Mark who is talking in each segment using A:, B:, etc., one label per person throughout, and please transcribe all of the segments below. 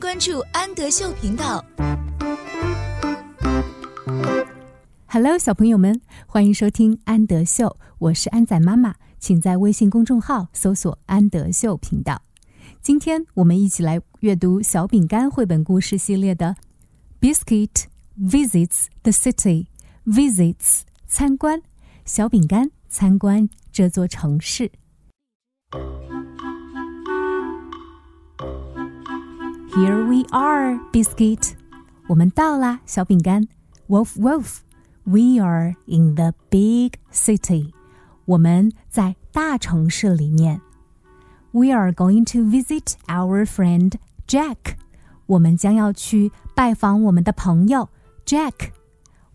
A: 关注安德秀频道。
B: Hello，小朋友们，欢迎收听安德秀，我是安仔妈妈，请在微信公众号搜索“安德秀频道”。今天我们一起来阅读小饼干绘本故事系列的《Biscuit Visits the City》，Visits 参观，小饼干参观这座城市。Here we are, Biscuit。我们到啦，小饼干。Wolf, wolf. We are in the big city. 我们在大城市里面。We are going to visit our friend Jack. 我们将要去拜访我们的朋友 Jack.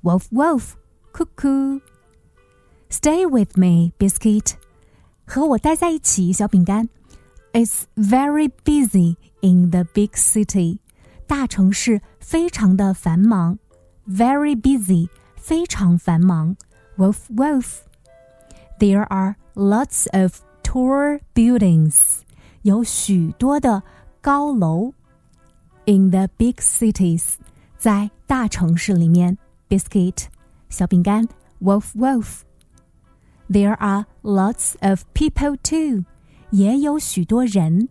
B: Wolf, wolf. Cuckoo. Stay with me, Biscuit. 和我待在一起，小饼干。 It's very busy in the big city. 大城市非常的繁忙。Very busy，非常繁忙。Wolf, wolf. There are lots of tall buildings. 有许多的高楼。In the big cities，在大城市里面。Biscuit，小饼干。Wolf, wolf. There are lots of people too. 也有许多人，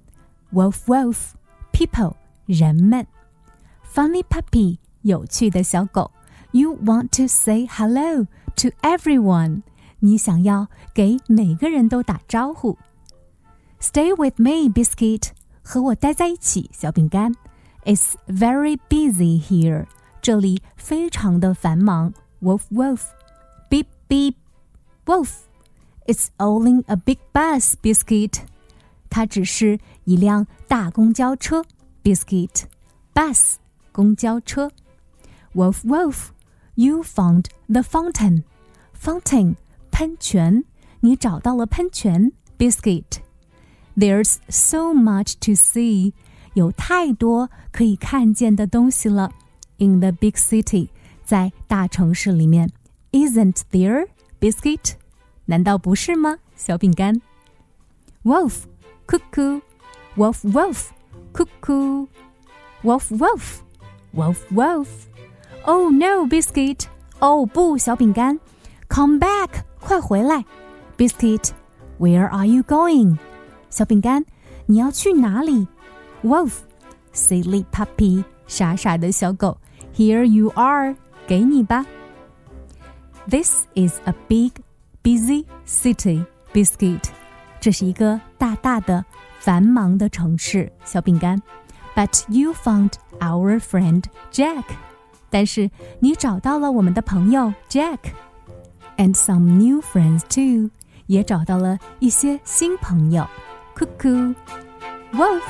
B: wolf wolf people 人们，funny puppy 有趣的小狗。You want to say hello to everyone，你想要给每个人都打招呼。Stay with me, biscuit，和我待在一起，小饼干。It's very busy here，这里非常的繁忙。Wolf wolf beep beep wolf。It's only a big bus, biscuit. 它只是一辆大公交车，biscuit bus 公交车。Wolf, wolf, you found the fountain. Fountain 喷泉，你找到了喷泉。Biscuit. There's so much to see. 有太多可以看见的东西了。In the big city，在大城市里面，Isn't there, biscuit？难道不是吗，小饼干？Wolf cuckoo, wolf wolf, cuckoo, wolf wolf, wolf wolf. Oh no, biscuit! 哦不，小饼干，Come back，快回来！Biscuit, where are you going? 小饼干，你要去哪里？Wolf, silly puppy，傻傻的小狗，Here you are，给你吧。This is a big, busy city, biscuit. 这是一个大大的、繁忙的城市，小饼干。But you found our friend Jack，但是你找到了我们的朋友 Jack，and some new friends too，也找到了一些新朋友。Cuckoo，Wolf。